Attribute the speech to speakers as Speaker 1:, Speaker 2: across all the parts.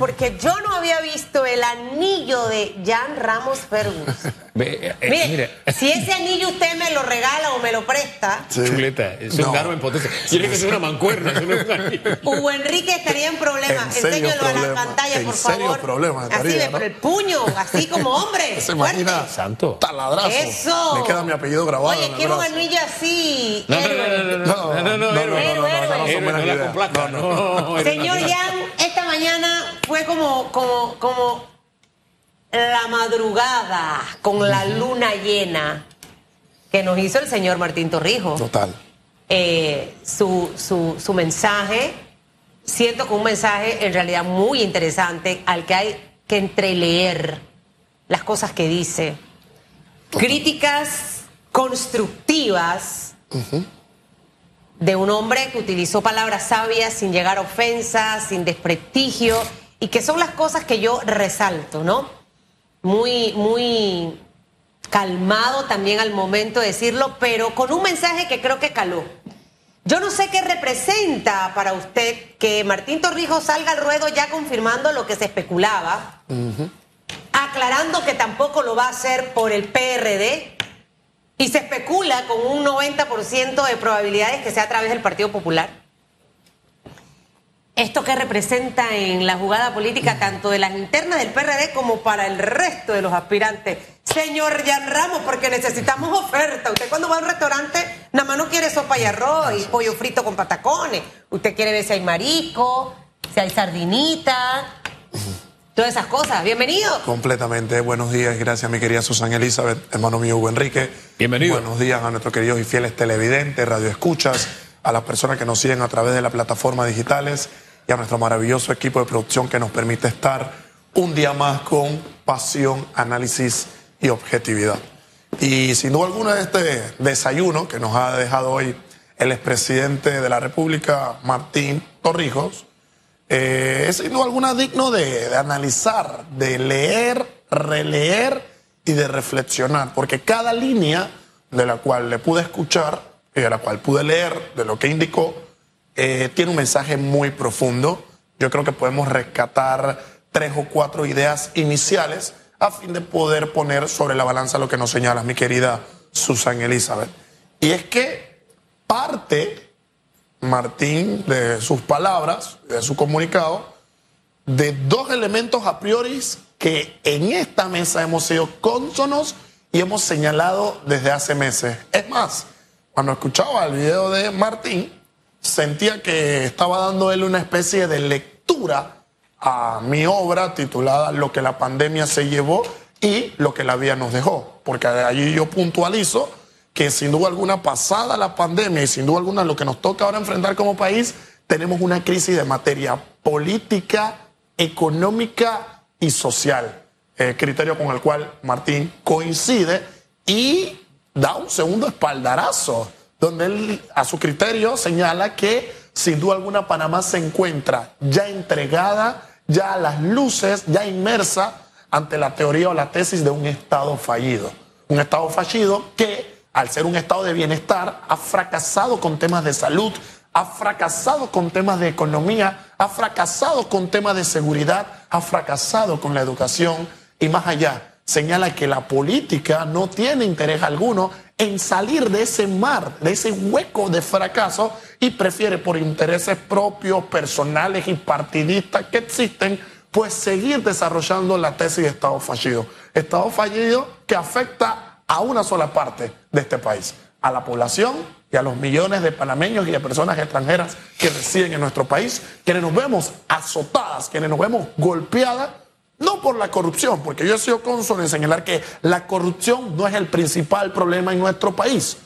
Speaker 1: porque yo no había visto el anillo de Jan Ramos
Speaker 2: Ferguson. Eh,
Speaker 1: Mire, si ese anillo usted me lo regala o me lo presta.
Speaker 3: Sí.
Speaker 2: Chuleta, es un
Speaker 3: no.
Speaker 2: en potencia. Tiene que ser una mancuerna.
Speaker 1: Hugo Enrique estaría en problemas. Enséñelo a la pantalla,
Speaker 3: en
Speaker 1: por
Speaker 3: serio
Speaker 1: favor.
Speaker 3: Problema, estaría, así
Speaker 1: de, el puño, así como hombre.
Speaker 3: Se imagina.
Speaker 2: Santo.
Speaker 3: Taladrazo.
Speaker 1: Eso.
Speaker 3: Me queda mi apellido grabado.
Speaker 1: Oye, quiero un anillo así.
Speaker 2: No, no, no, no. No, no, no. No,
Speaker 3: no, no.
Speaker 1: Señor Jan, esta mañana fue como, como, como la madrugada con la luna llena que nos hizo el señor Martín Torrijos.
Speaker 3: Total.
Speaker 1: Eh, su, su, su mensaje, siento que un mensaje en realidad muy interesante al que hay que entreleer las cosas que dice. Críticas constructivas de un hombre que utilizó palabras sabias sin llegar a ofensas, sin desprestigio, y que son las cosas que yo resalto, ¿no? Muy, muy calmado también al momento de decirlo, pero con un mensaje que creo que caló. Yo no sé qué representa para usted que Martín Torrijos salga al ruedo ya confirmando lo que se especulaba, aclarando que tampoco lo va a hacer por el PRD, y se especula con un 90% de probabilidades que sea a través del Partido Popular. ¿Esto qué representa en la jugada política tanto de las internas del PRD como para el resto de los aspirantes? Señor Jan Ramos, porque necesitamos oferta. Usted cuando va a un restaurante, nada más no quiere sopa y arroz y pollo frito con patacones. Usted quiere ver si hay marisco, si hay sardinita, todas esas cosas. Bienvenido.
Speaker 3: Completamente. Buenos días. Gracias, mi querida Susana Elizabeth, hermano mío Hugo Enrique.
Speaker 2: Bienvenido.
Speaker 3: Buenos días a nuestros queridos y fieles televidentes, radioescuchas, a las personas que nos siguen a través de las plataformas digitales y a nuestro maravilloso equipo de producción que nos permite estar un día más con pasión, análisis y objetividad. Y sin duda alguna este desayuno que nos ha dejado hoy el expresidente de la República, Martín Torrijos, eh, es sin duda alguna digno de, de analizar, de leer, releer y de reflexionar, porque cada línea de la cual le pude escuchar y de la cual pude leer, de lo que indicó, eh, tiene un mensaje muy profundo. Yo creo que podemos rescatar tres o cuatro ideas iniciales a fin de poder poner sobre la balanza lo que nos señala mi querida Susan Elizabeth. Y es que parte Martín de sus palabras, de su comunicado, de dos elementos a priori que en esta mesa hemos sido cónsonos y hemos señalado desde hace meses. Es más, cuando escuchaba el video de Martín, sentía que estaba dando él una especie de lectura a mi obra titulada Lo que la pandemia se llevó y lo que la vida nos dejó, porque allí yo puntualizo que sin duda alguna pasada la pandemia y sin duda alguna lo que nos toca ahora enfrentar como país, tenemos una crisis de materia política, económica y social, eh, criterio con el cual Martín coincide y da un segundo espaldarazo, donde él a su criterio señala que sin duda alguna Panamá se encuentra ya entregada, ya a las luces, ya inmersa ante la teoría o la tesis de un Estado fallido. Un Estado fallido que, al ser un Estado de bienestar, ha fracasado con temas de salud, ha fracasado con temas de economía, ha fracasado con temas de seguridad, ha fracasado con la educación y más allá. Señala que la política no tiene interés alguno en salir de ese mar, de ese hueco de fracaso y prefiere por intereses propios, personales y partidistas que existen, pues seguir desarrollando la tesis de Estado fallido. Estado fallido que afecta a una sola parte de este país, a la población y a los millones de panameños y de personas extranjeras que residen en nuestro país, quienes nos vemos azotadas, quienes nos vemos golpeadas, no por la corrupción, porque yo he sido cónsul en señalar que la corrupción no es el principal problema en nuestro país.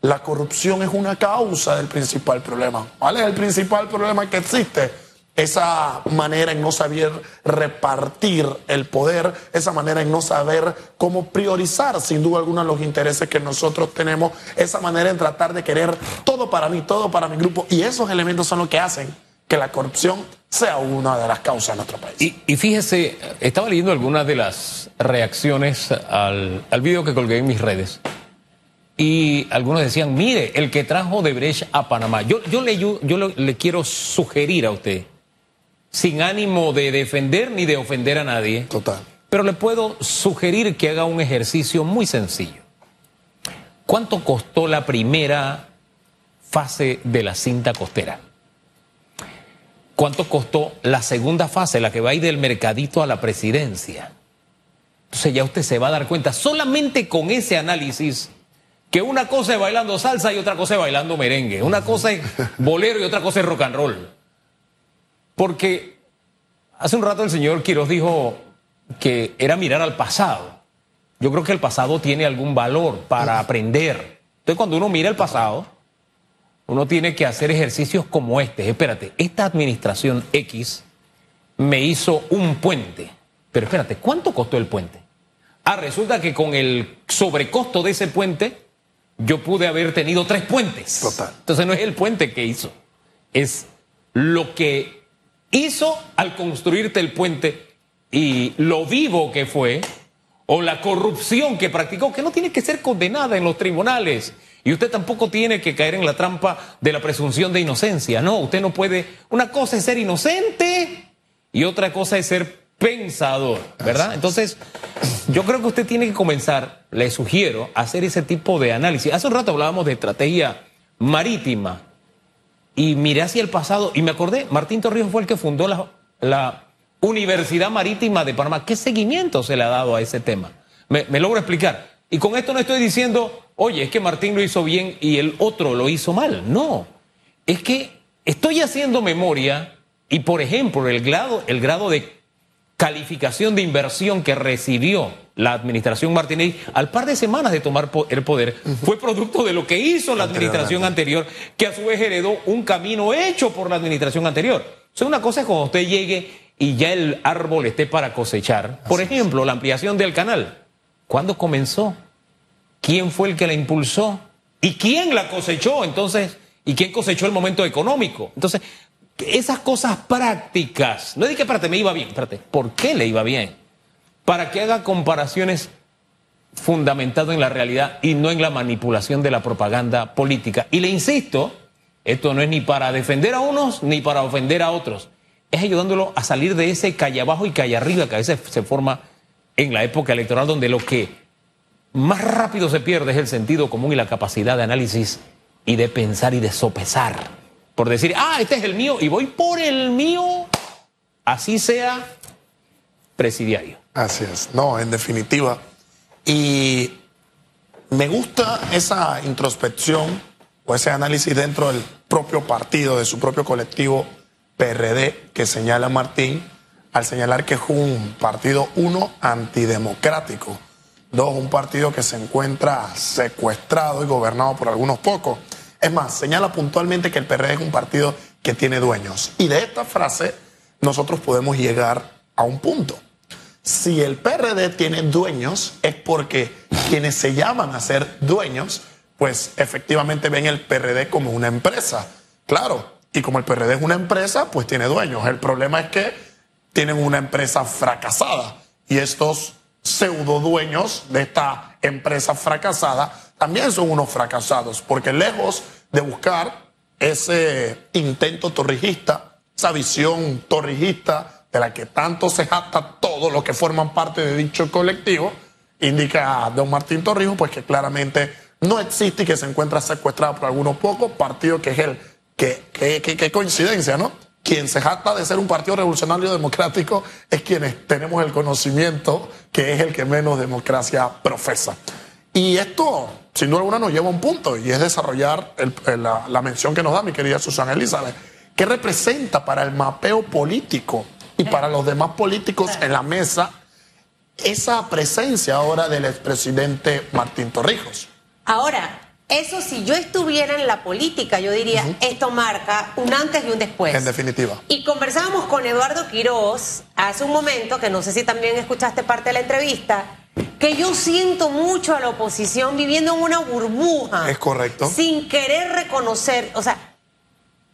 Speaker 3: La corrupción es una causa del principal problema. ¿Cuál es el principal problema que existe? Esa manera en no saber repartir el poder, esa manera en no saber cómo priorizar sin duda alguna los intereses que nosotros tenemos, esa manera en tratar de querer todo para mí, todo para mi grupo. Y esos elementos son los que hacen que la corrupción sea una de las causas de nuestro país.
Speaker 2: Y, y fíjese, estaba leyendo algunas de las reacciones al, al video que colgué en mis redes. Y algunos decían, mire, el que trajo de Brecht a Panamá. Yo, yo, le, yo, yo le, le quiero sugerir a usted sin ánimo de defender ni de ofender a nadie.
Speaker 3: Total.
Speaker 2: Pero le puedo sugerir que haga un ejercicio muy sencillo. ¿Cuánto costó la primera fase de la cinta costera? ¿Cuánto costó la segunda fase, la que va a ir del mercadito a la presidencia? Entonces ya usted se va a dar cuenta solamente con ese análisis que una cosa es bailando salsa y otra cosa es bailando merengue, una cosa es bolero y otra cosa es rock and roll. Porque hace un rato el señor Quiroz dijo que era mirar al pasado. Yo creo que el pasado tiene algún valor para aprender. Entonces cuando uno mira el pasado, uno tiene que hacer ejercicios como este. Espérate, esta administración X me hizo un puente. Pero espérate, ¿cuánto costó el puente? Ah, resulta que con el sobrecosto de ese puente, yo pude haber tenido tres puentes.
Speaker 3: Total.
Speaker 2: Entonces no es el puente que hizo, es lo que hizo al construirte el puente y lo vivo que fue, o la corrupción que practicó, que no tiene que ser condenada en los tribunales. Y usted tampoco tiene que caer en la trampa de la presunción de inocencia. No, usted no puede. Una cosa es ser inocente y otra cosa es ser pensador, ¿verdad? Entonces, yo creo que usted tiene que comenzar, le sugiero, a hacer ese tipo de análisis. Hace un rato hablábamos de estrategia marítima y miré hacia el pasado y me acordé, Martín Torrijos fue el que fundó la, la Universidad Marítima de Panamá. ¿Qué seguimiento se le ha dado a ese tema? Me, me logro explicar. Y con esto no estoy diciendo, oye, es que Martín lo hizo bien y el otro lo hizo mal. No, es que estoy haciendo memoria y, por ejemplo, el grado, el grado de calificación de inversión que recibió la administración Martínez al par de semanas de tomar el poder fue producto de lo que hizo la administración anterior, que a su vez heredó un camino hecho por la administración anterior. O sea, una cosa es cuando usted llegue y ya el árbol esté para cosechar. Por ejemplo, la ampliación del canal. ¿Cuándo comenzó? ¿Quién fue el que la impulsó? ¿Y quién la cosechó? Entonces, ¿y quién cosechó el momento económico? Entonces, esas cosas prácticas, no dije, espérate, me iba bien, espérate, ¿por qué le iba bien? Para que haga comparaciones fundamentado en la realidad y no en la manipulación de la propaganda política. Y le insisto, esto no es ni para defender a unos ni para ofender a otros, es ayudándolo a salir de ese calle abajo y calle arriba que a veces se forma en la época electoral donde lo que más rápido se pierde es el sentido común y la capacidad de análisis y de pensar y de sopesar por decir, ah, este es el mío y voy por el mío, así sea presidiario.
Speaker 3: Así es, no, en definitiva. Y me gusta esa introspección o ese análisis dentro del propio partido, de su propio colectivo PRD, que señala Martín, al señalar que es un partido, uno, antidemocrático, dos, un partido que se encuentra secuestrado y gobernado por algunos pocos. Es más, señala puntualmente que el PRD es un partido que tiene dueños. Y de esta frase nosotros podemos llegar a un punto. Si el PRD tiene dueños es porque quienes se llaman a ser dueños, pues efectivamente ven el PRD como una empresa. Claro, y como el PRD es una empresa, pues tiene dueños. El problema es que tienen una empresa fracasada y estos pseudo dueños de esta empresa fracasada también son unos fracasados, porque lejos de buscar ese intento torrijista, esa visión torrijista de la que tanto se jacta todos los que forman parte de dicho colectivo, indica don Martín Torrijos, pues que claramente no existe y que se encuentra secuestrado por algunos pocos partidos, que es el que, coincidencia, ¿no? Quien se jacta de ser un partido revolucionario democrático es quienes tenemos el conocimiento que es el que menos democracia profesa. Y esto, sin duda alguna, nos lleva a un punto y es desarrollar la, mención que nos da mi querida Susana Elizabeth. ¿Qué representa para el mapeo político y para los demás políticos en la mesa esa presencia ahora del expresidente Martín Torrijos?
Speaker 1: Ahora, eso si yo estuviera en la política, yo diría, esto marca un antes y un después.
Speaker 3: En definitiva.
Speaker 1: Y conversábamos con Eduardo Quiroz hace un momento, que no sé si también escuchaste parte de la entrevista, que yo siento mucho a la oposición viviendo en una burbuja.
Speaker 3: Es correcto.
Speaker 1: Sin querer reconocer, o sea,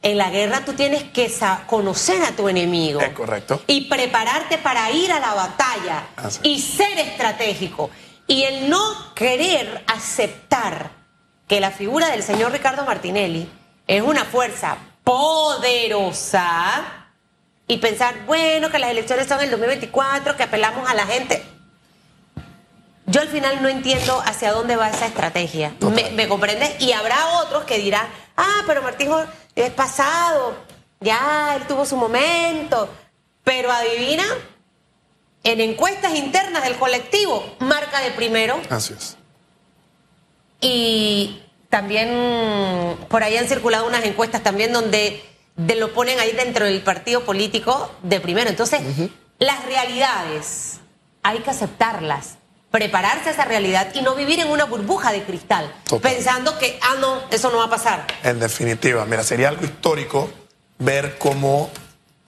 Speaker 1: en la guerra tú tienes que conocer a tu enemigo.
Speaker 3: Es correcto.
Speaker 1: Y prepararte para ir a la batalla y ser estratégico. Y el no querer aceptar que la figura del señor Ricardo Martinelli es una fuerza poderosa y pensar, bueno, que las elecciones son el 2024, que apelamos a la gente. Yo al final no entiendo hacia dónde va esa estrategia. ¿Me, ¿Me, comprendes? Y habrá otros que dirán, ah, pero Martín es pasado, ya él tuvo su momento. Pero adivina, en encuestas internas del colectivo, marca de primero.
Speaker 3: Así es.
Speaker 1: Y también por ahí han circulado unas encuestas también donde de lo ponen ahí dentro del partido político de primero. Entonces, las realidades hay que aceptarlas, prepararse a esa realidad y no vivir en una burbuja de cristal, pensando que, ah, no, eso no va a pasar.
Speaker 3: En definitiva, mira, sería algo histórico ver cómo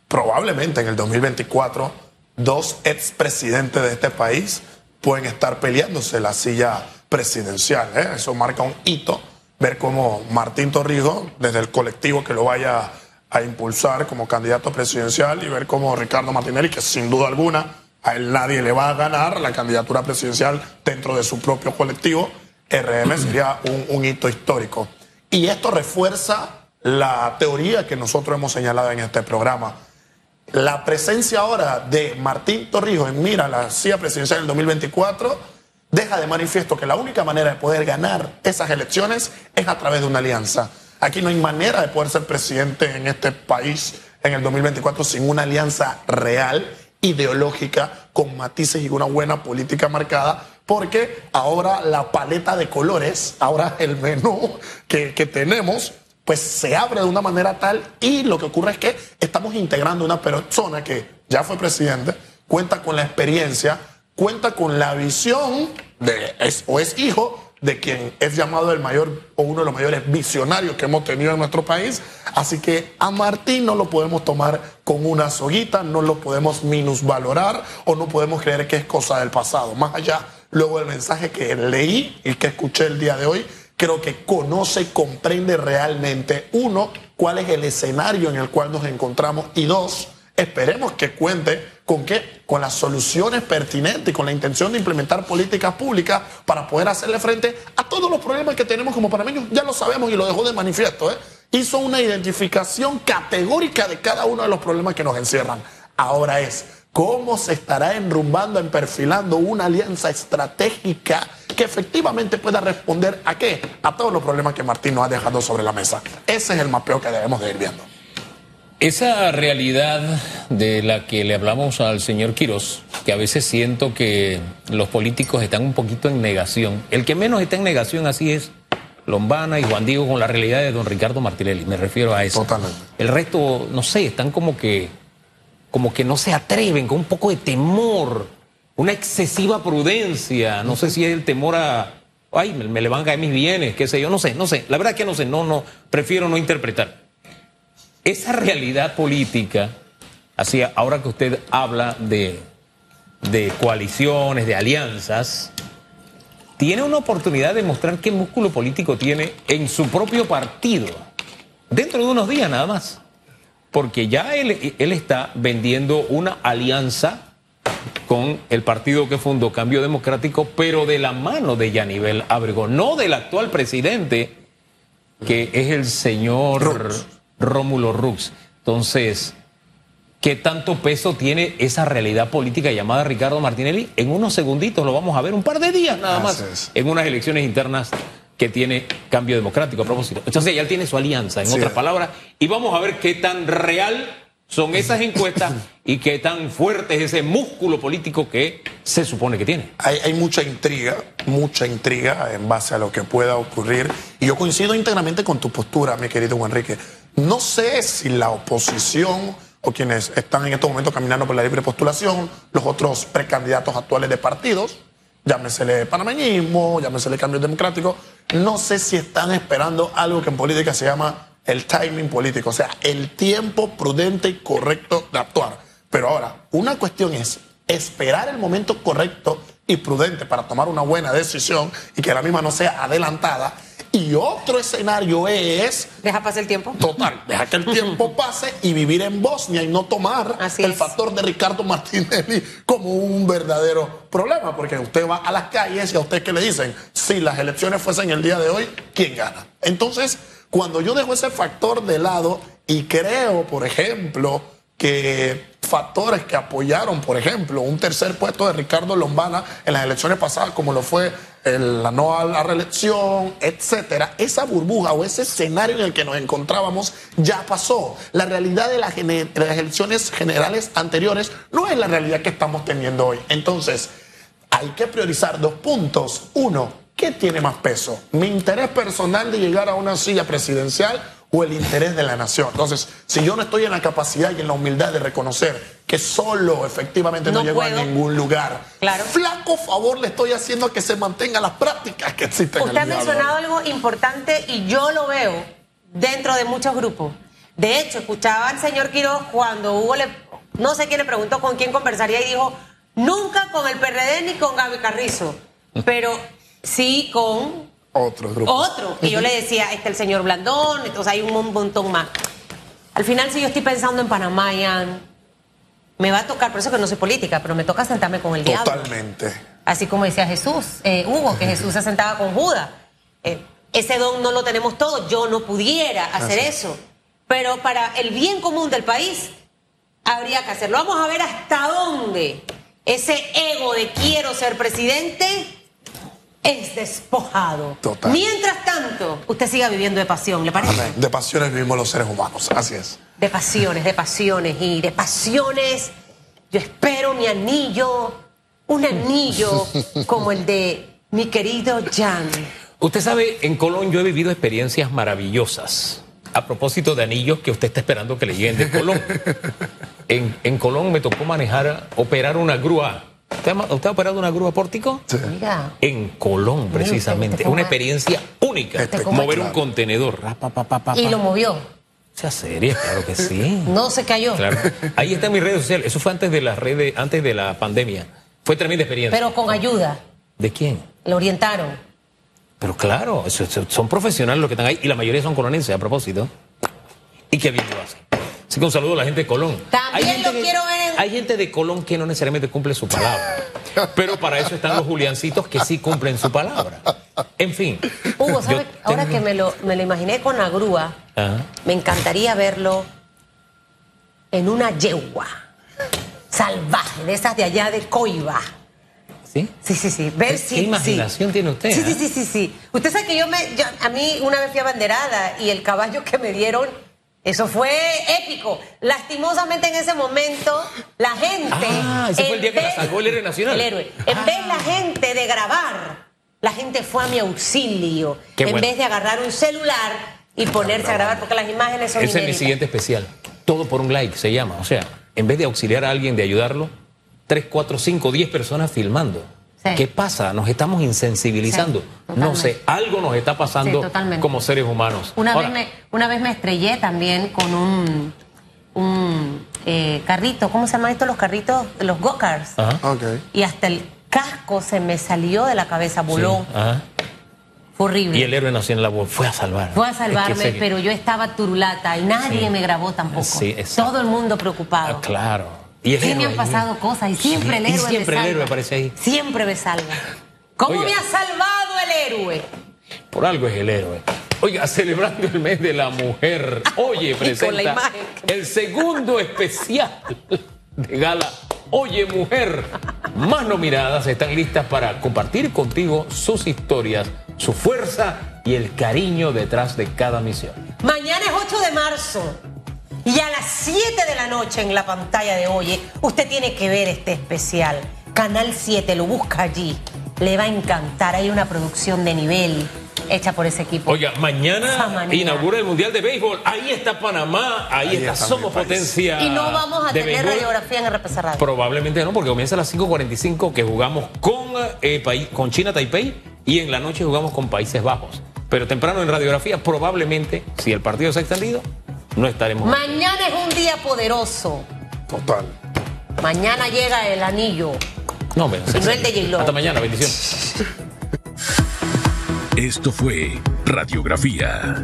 Speaker 3: probablemente en el 2024 dos expresidentes de este país pueden estar peleándose la silla presidencial. ¿eh? Eso marca un hito, ver cómo Martín Torrijos, desde el colectivo que lo vaya a impulsar como candidato presidencial y ver cómo Ricardo Martinelli, que sin duda alguna a él nadie le va a ganar la candidatura presidencial dentro de su propio colectivo, RM sería un, hito histórico. Y esto refuerza la teoría que nosotros hemos señalado en este programa. La presencia ahora de Martín Torrijos en mira la silla presidencial del 2024 deja de manifiesto que la única manera de poder ganar esas elecciones es a través de una alianza. Aquí no hay manera de poder ser presidente en este país en el 2024 sin una alianza real, ideológica, con matices y una buena política marcada, porque ahora la paleta de colores, ahora el menú que, que tenemos, pues se abre de una manera tal y lo que ocurre es que estamos integrando una persona que ya fue presidente, cuenta con la experiencia, cuenta con la visión de es, o es hijo de quien es llamado el mayor o uno de los mayores visionarios que hemos tenido en nuestro país. Así que a Martín no lo podemos tomar con una soguita, no lo podemos minusvalorar o no podemos creer que es cosa del pasado. Más allá, luego del mensaje que leí y que escuché el día de hoy, creo que conoce comprende realmente, uno, cuál es el escenario en el cual nos encontramos y dos, esperemos que cuente ¿Con qué? Con las soluciones pertinentes y con la intención de implementar políticas públicas para poder hacerle frente a todos los problemas que tenemos como panameños. Ya lo sabemos y lo dejó de manifiesto. ¿eh? Hizo una identificación categórica de cada uno de los problemas que nos encierran. Ahora es, ¿cómo se estará enrumbando, perfilando una alianza estratégica que efectivamente pueda responder a qué? A todos los problemas que Martín nos ha dejado sobre la mesa. Ese es el mapeo que debemos de ir viendo.
Speaker 2: Esa realidad de la que le hablamos al señor Quirós, que a veces siento que los políticos están un poquito en negación. El que menos está en negación así es Lombana y Juan Diego con la realidad de don Ricardo Martinelli, me refiero a eso.
Speaker 3: Totalmente.
Speaker 2: El resto, no sé, están como que, como que no se atreven, con un poco de temor, una excesiva prudencia, no sé si es el temor a, ay, me, me le van a caer mis bienes, qué sé yo, no sé, no sé, la verdad que no sé, no, no, prefiero no interpretar esa realidad política, así ahora que usted habla de, de coaliciones, de alianzas, tiene una oportunidad de mostrar qué músculo político tiene en su propio partido, dentro de unos días nada más. Porque ya él, él está vendiendo una alianza con el partido que fundó Cambio Democrático, pero de la mano de Yanivel Abrego, no del actual presidente, que es el señor Rómulo Rux. Entonces, ¿qué tanto peso tiene esa realidad política llamada Ricardo Martinelli? En unos segunditos lo vamos a ver, un par de días nada más, en unas elecciones internas que tiene cambio democrático a propósito. Entonces ya tiene su alianza, en otras palabras, y vamos a ver qué tan real son esas encuestas y qué tan fuerte es ese músculo político que se supone que tiene.
Speaker 3: Hay, hay, mucha intriga, mucha intriga en base a lo que pueda ocurrir. Y yo coincido íntegramente con tu postura, mi querido Enrique. No sé si la oposición o quienes están en estos momentos caminando por la libre postulación, los otros precandidatos actuales de partidos, llámesele panameñismo, llámesele cambio democrático, no sé si están esperando algo que en política se llama el timing político, o sea, el tiempo prudente y correcto de actuar. Pero ahora, una cuestión es esperar el momento correcto y prudente para tomar una buena decisión y que la misma no sea adelantada y otro escenario es...
Speaker 1: Deja pasar el tiempo.
Speaker 3: Total, deja que el tiempo pase y vivir en Bosnia y no tomar el factor de Ricardo Martinelli como un verdadero problema, porque usted va a las calles y a usted que le dicen, si las elecciones fuesen el día de hoy, ¿quién gana? Entonces, cuando yo dejo ese factor de lado y creo, por ejemplo, que factores que apoyaron, por ejemplo, un tercer puesto de Ricardo Lombana en las elecciones pasadas, como lo fue la no reelección, etcétera, esa burbuja o ese escenario en el que nos encontrábamos ya pasó. La realidad de las elecciones generales anteriores no es la realidad que estamos teniendo hoy. Entonces, hay que priorizar dos puntos. Uno, ¿qué tiene más peso? ¿Mi interés personal de llegar a una silla presidencial o el interés de la nación. Entonces, si yo no estoy en la capacidad y en la humildad de reconocer que solo efectivamente no, llego a ningún lugar,
Speaker 1: claro.
Speaker 3: flaco favor le estoy haciendo a que se mantengan las prácticas que existen.
Speaker 1: Usted ha mencionado algo importante y yo lo veo dentro de muchos grupos. De hecho, escuchaba al señor Quiroz cuando hubo, le, no sé quién le preguntó con quién conversaría y dijo, nunca con el PRD ni con Gaby Carrizo, pero sí con
Speaker 3: otro grupo.
Speaker 1: Otro. Y yo le decía, está el señor Blandón, entonces hay un montón más. Al final, si yo estoy pensando en Panamá, me va a tocar, por eso que no soy política, pero me toca sentarme con el diablo.
Speaker 3: Totalmente.
Speaker 1: Así como decía Jesús, eh, Hugo, que Jesús se sentaba con Judas. Eh, ese don no lo tenemos todos, yo no pudiera hacer eso. Pero para el bien común del país, habría que hacerlo. Vamos a ver hasta dónde ese ego de quiero ser presidente es despojado.
Speaker 3: Total.
Speaker 1: Mientras tanto, usted siga viviendo de pasión, ¿le parece?
Speaker 3: De pasiones vivimos los seres humanos, así es.
Speaker 1: De pasiones, de pasiones y de pasiones. Yo espero mi anillo, un anillo como el de mi querido Jan.
Speaker 2: Usted sabe, en Colón yo he vivido experiencias maravillosas. A propósito de anillos que usted está esperando que le lleguen de Colón. En, en Colón me tocó manejar, operar una grúa ¿Usted ha, operado una grúa pórtico?
Speaker 3: Sí.
Speaker 2: En Colón, precisamente. Una experiencia única. Mover un contenedor.
Speaker 1: y lo movió.
Speaker 2: Sea seria, claro que sí.
Speaker 1: No se cayó.
Speaker 2: Claro. Ahí está mi red social. Eso fue antes de las redes, antes de la pandemia. Fue tremenda experiencia.
Speaker 1: Pero con ayuda.
Speaker 2: ¿De quién?
Speaker 1: Lo orientaron.
Speaker 2: Pero claro, son profesionales los que están ahí y la mayoría son colonenses a propósito. Y qué bien lo hacen. Así que un saludo a la gente de Colón.
Speaker 1: También lo quiero ver
Speaker 2: Hay gente de Colón que no necesariamente cumple su palabra. Pero para eso están los Juliancitos que sí cumplen su palabra. En fin.
Speaker 1: Hugo, ¿sabes? Ahora que me lo, me lo imaginé con la grúa, me encantaría verlo en una yegua salvaje, de esas de allá de Coiba.
Speaker 2: ¿Sí?
Speaker 1: Sí, sí, sí. Ver
Speaker 2: ¿Qué, ¿Qué imaginación tiene usted?
Speaker 1: Sí, sí, sí, sí, sí. Usted sabe que yo me. a mí una vez fui abanderada y el caballo que me dieron eso fue épico. Lastimosamente en ese momento, la gente.
Speaker 2: Ah, ese fue el día que la salvó el héroe nacional.
Speaker 1: El héroe. En ah. vez la gente de grabar, la gente fue a mi auxilio. en vez de agarrar un celular y ponerse a grabar, porque las imágenes son.
Speaker 2: Ese es mi siguiente especial. Todo por un like se llama. O sea, en vez de auxiliar a alguien, de ayudarlo, tres, cuatro, cinco, diez personas filmando. ¿Qué pasa? Nos estamos insensibilizando. no sé, algo nos está pasando como seres humanos.
Speaker 1: Una, vez me, una vez me estrellé también con un, un eh, carrito, ¿cómo se llaman estos los carritos? Los go-karts. Y hasta el casco se me salió de la cabeza, voló. Fue horrible.
Speaker 2: Y el héroe nacional la voz fue a salvar.
Speaker 1: Fue a salvarme, pero yo estaba turulata y nadie me grabó tampoco. Todo el mundo preocupado.
Speaker 2: Ah, claro.
Speaker 1: Y sí, me han pasado cosas y siempre el héroe
Speaker 2: siempre
Speaker 1: me
Speaker 2: el héroe aparece ahí.
Speaker 1: Siempre me salva. ¿Cómo me ha salvado el héroe?
Speaker 2: Por algo es el héroe. Oiga, celebrando el mes de la mujer, oye, presenta el segundo especial de gala. Oye, mujer, más nominadas están listas para compartir contigo sus historias, su fuerza y el cariño detrás de cada misión.
Speaker 1: Mañana es 8 de marzo. Y a las 7 de la noche en la pantalla de Oye, usted tiene que ver este especial. Canal 7, lo busca allí. Le va a encantar. Hay una producción de nivel hecha por ese equipo.
Speaker 2: Oiga, mañana inaugura el Mundial de Béisbol. Ahí está Panamá, ahí, está, Somos Potencia.
Speaker 1: Y no vamos a tener radiografía en RPC Radio.
Speaker 2: Probablemente no, porque comienza a las 5.45 que jugamos con, eh, con China Taipei y en la noche jugamos con Países Bajos. Pero temprano en radiografía, probablemente, si el partido se ha extendido, no estaremos.
Speaker 1: Mañana es un día poderoso.
Speaker 3: Total.
Speaker 1: Mañana llega el anillo.
Speaker 2: No, me
Speaker 1: y no el de j
Speaker 2: Hasta mañana, bendición.
Speaker 4: Esto fue Radiografía